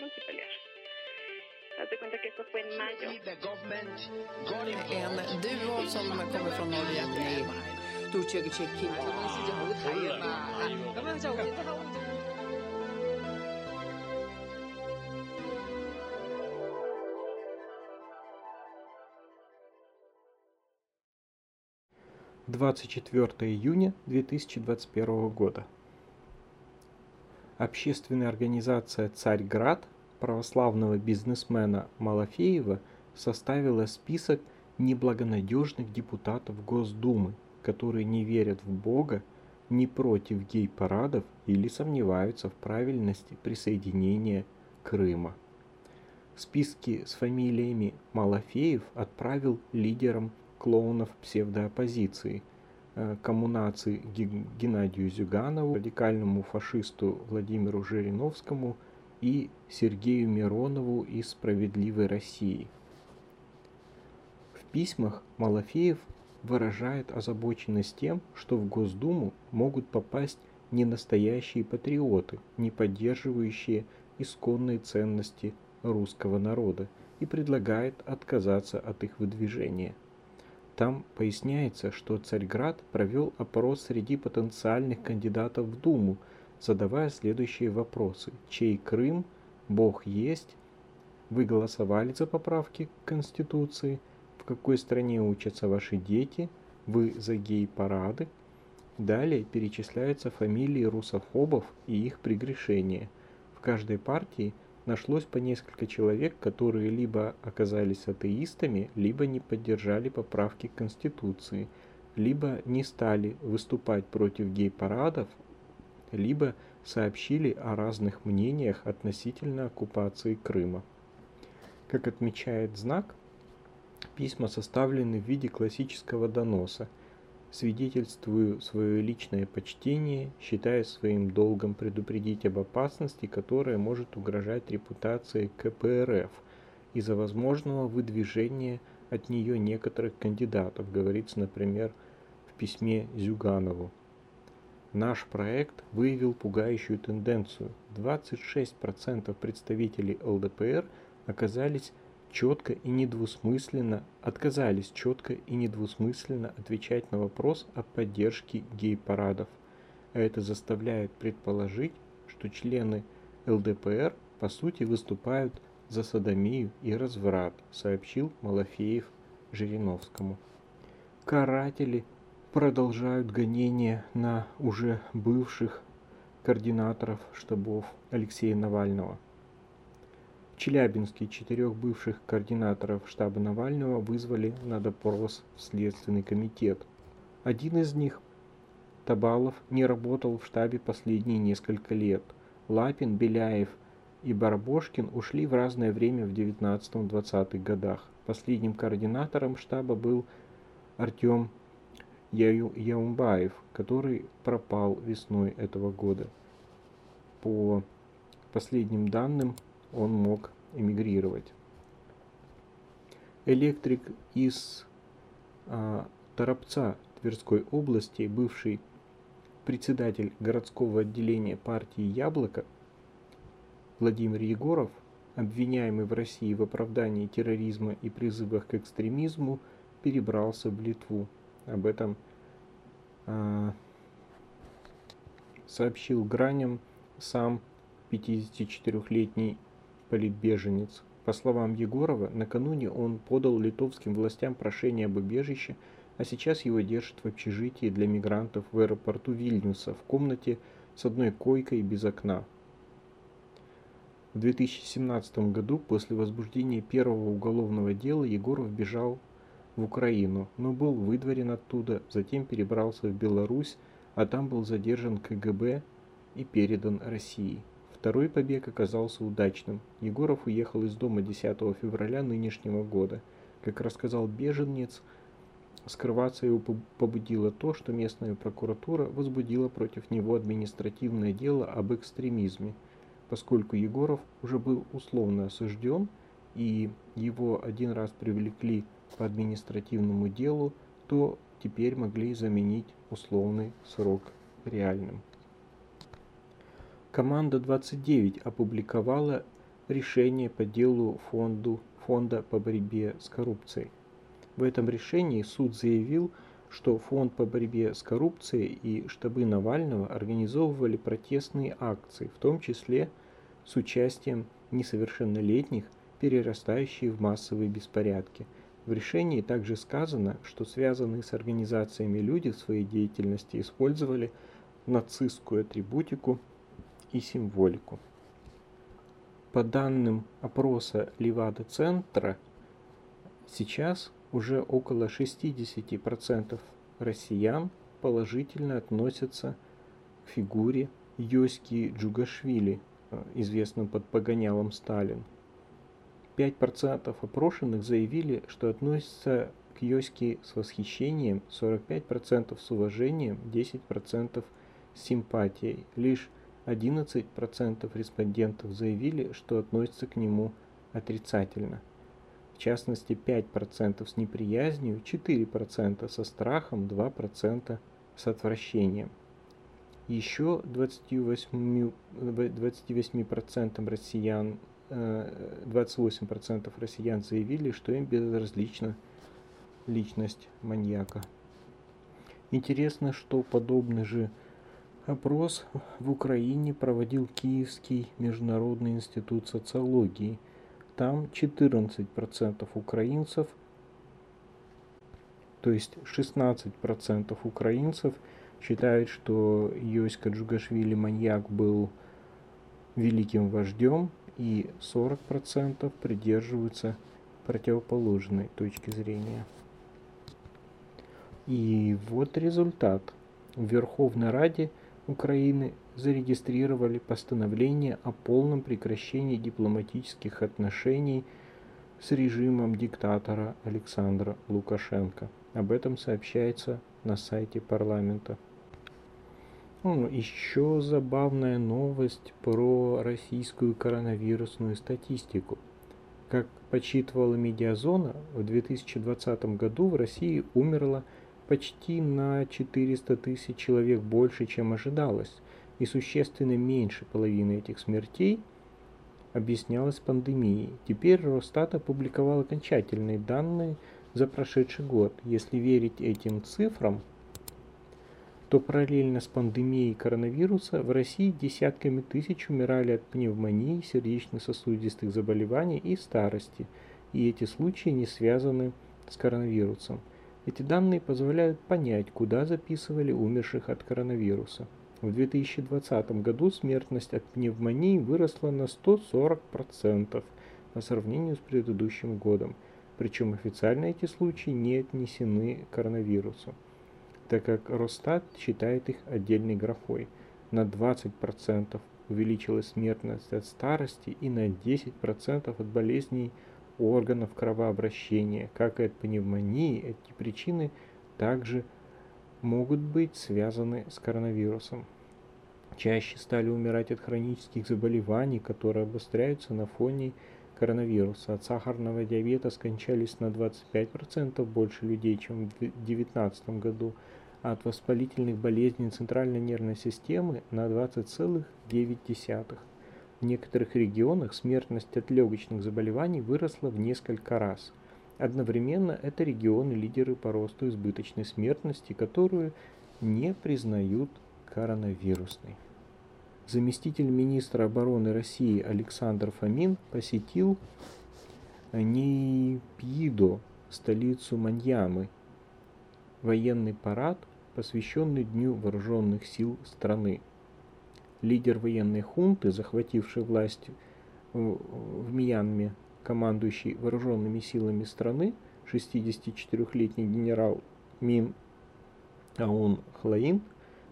múltiple leer. Haz de cuenta que esto fue en mayo. En duo som kommer från Norge. Двадцать четвертое июня две тысячи двадцать первого года. Общественная организация «Царьград» православного бизнесмена Малафеева составила список неблагонадежных депутатов Госдумы, которые не верят в Бога, не против гей-парадов или сомневаются в правильности присоединения Крыма. Списки с фамилиями Малафеев отправил лидерам клоунов псевдооппозиции, коммунации Геннадию Зюганову, радикальному фашисту Владимиру Жириновскому – и Сергею Миронову из «Справедливой России». В письмах Малафеев выражает озабоченность тем, что в Госдуму могут попасть не настоящие патриоты, не поддерживающие исконные ценности русского народа, и предлагает отказаться от их выдвижения. Там поясняется, что Царьград провел опрос среди потенциальных кандидатов в Думу, задавая следующие вопросы. Чей Крым? Бог есть? Вы голосовали за поправки к Конституции? В какой стране учатся ваши дети? Вы за гей-парады? Далее перечисляются фамилии русофобов и их прегрешения. В каждой партии нашлось по несколько человек, которые либо оказались атеистами, либо не поддержали поправки к Конституции, либо не стали выступать против гей-парадов, либо сообщили о разных мнениях относительно оккупации Крыма. Как отмечает знак, письма составлены в виде классического доноса. Свидетельствую свое личное почтение, считая своим долгом предупредить об опасности, которая может угрожать репутации КПРФ из-за возможного выдвижения от нее некоторых кандидатов, говорится, например, в письме Зюганову. Наш проект выявил пугающую тенденцию. 26% представителей ЛДПР оказались четко и недвусмысленно, отказались четко и недвусмысленно отвечать на вопрос о поддержке гей-парадов. А это заставляет предположить, что члены ЛДПР по сути выступают за садомию и разврат, сообщил Малафеев Жириновскому. Каратели продолжают гонения на уже бывших координаторов штабов Алексея Навального. В Челябинске четырех бывших координаторов штаба Навального вызвали на допрос в Следственный комитет. Один из них, Табалов, не работал в штабе последние несколько лет. Лапин, Беляев и Барбошкин ушли в разное время в 19-20-х годах. Последним координатором штаба был Артем Яумбаев, который пропал весной этого года. По последним данным, он мог эмигрировать. Электрик из а, Торопца Тверской области, бывший председатель городского отделения партии «Яблоко» Владимир Егоров, обвиняемый в России в оправдании терроризма и призывах к экстремизму, перебрался в Литву. Об этом э, сообщил Гранем сам 54-летний политбеженец. По словам Егорова, накануне он подал литовским властям прошение об убежище, а сейчас его держат в общежитии для мигрантов в аэропорту Вильнюса в комнате с одной койкой без окна. В 2017 году после возбуждения первого уголовного дела Егоров бежал в Украину, но был выдворен оттуда, затем перебрался в Беларусь, а там был задержан КГБ и передан России. Второй побег оказался удачным. Егоров уехал из дома 10 февраля нынешнего года. Как рассказал беженец, скрываться его побудило то, что местная прокуратура возбудила против него административное дело об экстремизме, поскольку Егоров уже был условно осужден и его один раз привлекли по административному делу, то теперь могли заменить условный срок реальным. Команда 29 опубликовала решение по делу фонду, фонда по борьбе с коррупцией. В этом решении суд заявил, что фонд по борьбе с коррупцией и штабы Навального организовывали протестные акции, в том числе с участием несовершеннолетних, перерастающие в массовые беспорядки. В решении также сказано, что связанные с организациями люди в своей деятельности использовали нацистскую атрибутику и символику. По данным опроса Левада-центра, сейчас уже около 60% россиян положительно относятся к фигуре Йоськи Джугашвили, э, известным под погонялом Сталин. 5% опрошенных заявили, что относятся к Йоське с восхищением, 45% с уважением, 10% с симпатией. Лишь 11% респондентов заявили, что относятся к нему отрицательно. В частности, 5% с неприязнью, 4% со страхом, 2% с отвращением. Еще 28%, 28% россиян 28% э, россиян заявили, что им безразлична личность маньяка. Интересно, что подобный же Опрос в Украине проводил Киевский международный институт социологии. Там 14% украинцев, то есть 16% украинцев считают, что Йоська Джугашвили маньяк был великим вождем, и 40% придерживаются противоположной точки зрения. И вот результат. В Верховной Раде – Украины зарегистрировали постановление о полном прекращении дипломатических отношений с режимом диктатора Александра Лукашенко. Об этом сообщается на сайте парламента. Ну, еще забавная новость про российскую коронавирусную статистику. Как подсчитывала Медиазона, в 2020 году в России умерло почти на 400 тысяч человек больше, чем ожидалось, и существенно меньше половины этих смертей объяснялось пандемией. Теперь Росстат опубликовал окончательные данные за прошедший год. Если верить этим цифрам, то параллельно с пандемией коронавируса в России десятками тысяч умирали от пневмонии, сердечно-сосудистых заболеваний и старости, и эти случаи не связаны с коронавирусом. Эти данные позволяют понять, куда записывали умерших от коронавируса. В 2020 году смертность от пневмонии выросла на 140% по сравнению с предыдущим годом, причем официально эти случаи не отнесены к коронавирусу, так как Росстат считает их отдельной графой. На 20% увеличилась смертность от старости и на 10% от болезней органов кровообращения, как и от пневмонии, эти причины также могут быть связаны с коронавирусом. Чаще стали умирать от хронических заболеваний, которые обостряются на фоне коронавируса. От сахарного диабета скончались на 25% больше людей, чем в 2019 году, а от воспалительных болезней центральной нервной системы на 20,9%. В некоторых регионах смертность от легочных заболеваний выросла в несколько раз. Одновременно это регионы-лидеры по росту избыточной смертности, которую не признают коронавирусной. Заместитель министра обороны России Александр Фомин посетил Нейпидо, столицу Маньямы, военный парад, посвященный Дню вооруженных сил страны лидер военной хунты, захвативший власть в Мьянме, командующий вооруженными силами страны, 64-летний генерал Мин Аун Хлаин,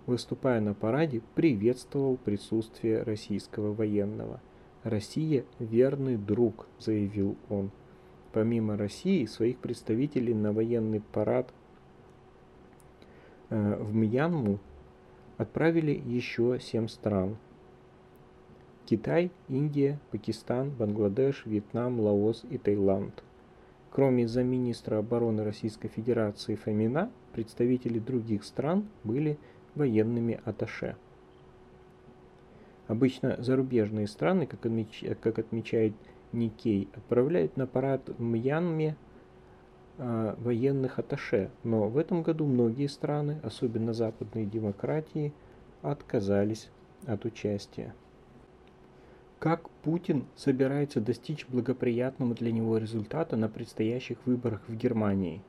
выступая на параде, приветствовал присутствие российского военного. «Россия – верный друг», – заявил он. Помимо России, своих представителей на военный парад э, в Мьянму отправили еще семь стран. Китай, Индия, Пакистан, Бангладеш, Вьетнам, Лаос и Таиланд. Кроме замминистра обороны Российской Федерации Фомина, представители других стран были военными аташе. Обычно зарубежные страны, как, отмеч... как отмечает Никей, отправляют на парад в Мьянме военных аташе, но в этом году многие страны, особенно западные демократии, отказались от участия. Как Путин собирается достичь благоприятного для него результата на предстоящих выборах в Германии?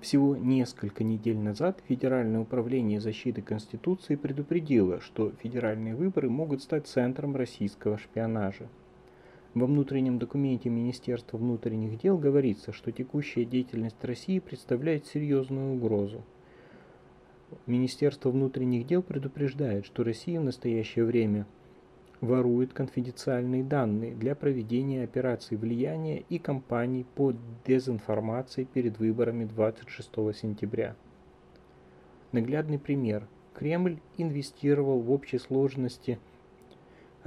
Всего несколько недель назад Федеральное управление защиты Конституции предупредило, что федеральные выборы могут стать центром российского шпионажа. Во внутреннем документе Министерства внутренних дел говорится, что текущая деятельность России представляет серьезную угрозу. Министерство внутренних дел предупреждает, что Россия в настоящее время ворует конфиденциальные данные для проведения операций влияния и кампаний по дезинформации перед выборами 26 сентября. Наглядный пример. Кремль инвестировал в общей сложности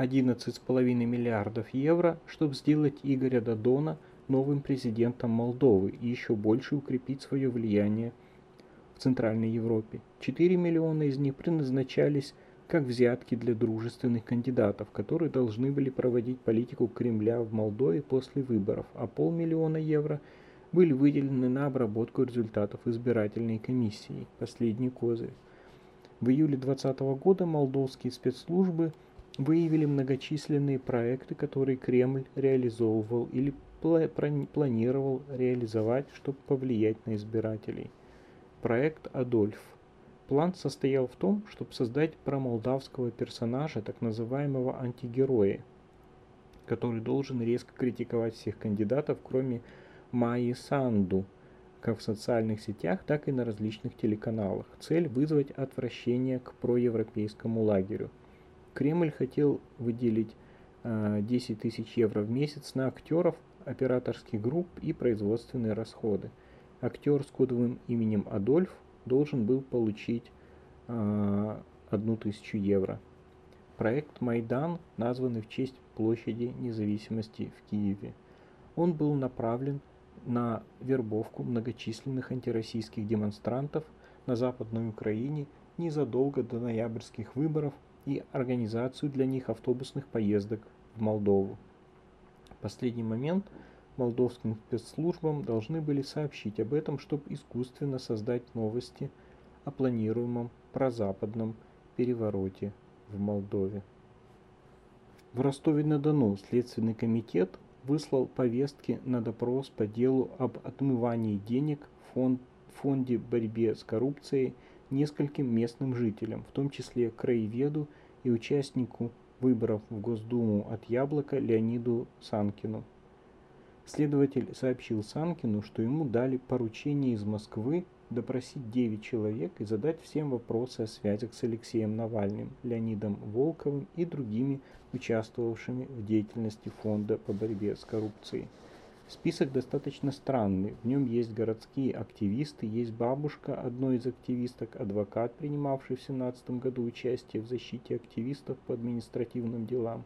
11,5 миллиардов евро, чтобы сделать Игоря Дадона новым президентом Молдовы и еще больше укрепить свое влияние в Центральной Европе. 4 миллиона из них предназначались как взятки для дружественных кандидатов, которые должны были проводить политику Кремля в Молдове после выборов, а полмиллиона евро были выделены на обработку результатов избирательной комиссии, последний козырь. В июле 2020 года молдовские спецслужбы выявили многочисленные проекты, которые Кремль реализовывал или планировал реализовать, чтобы повлиять на избирателей. Проект «Адольф» План состоял в том, чтобы создать промолдавского персонажа, так называемого антигероя, который должен резко критиковать всех кандидатов, кроме Майи Санду, как в социальных сетях, так и на различных телеканалах. Цель – вызвать отвращение к проевропейскому лагерю. Кремль хотел выделить э, 10 тысяч евро в месяц на актеров, операторских групп и производственные расходы. Актер с кодовым именем Адольф должен был получить э, одну тысячу евро. Проект Майдан, названный в честь площади независимости в Киеве. Он был направлен на вербовку многочисленных антироссийских демонстрантов на Западной Украине незадолго до ноябрьских выборов и организацию для них автобусных поездок в Молдову. В последний момент – молдовским спецслужбам должны были сообщить об этом, чтобы искусственно создать новости о планируемом прозападном перевороте в Молдове. В Ростове-на-Дону Следственный комитет выслал повестки на допрос по делу об отмывании денег в фонд, фонде борьбе с коррупцией нескольким местным жителям, в том числе краеведу и участнику выборов в Госдуму от Яблока Леониду Санкину. Следователь сообщил Санкину, что ему дали поручение из Москвы допросить 9 человек и задать всем вопросы о связях с Алексеем Навальным, Леонидом Волковым и другими участвовавшими в деятельности фонда по борьбе с коррупцией. Список достаточно странный. В нем есть городские активисты, есть бабушка одной из активисток, адвокат, принимавший в 2017 году участие в защите активистов по административным делам,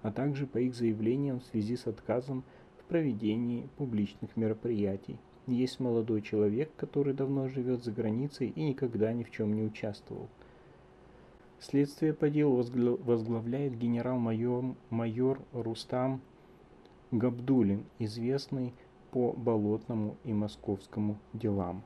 а также по их заявлениям в связи с отказом проведении публичных мероприятий. Есть молодой человек, который давно живет за границей и никогда ни в чем не участвовал. Следствие по делу возглавляет генерал-майор майор Рустам Габдулин, известный по болотному и московскому делам.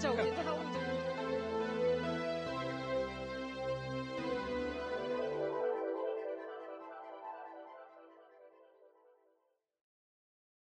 En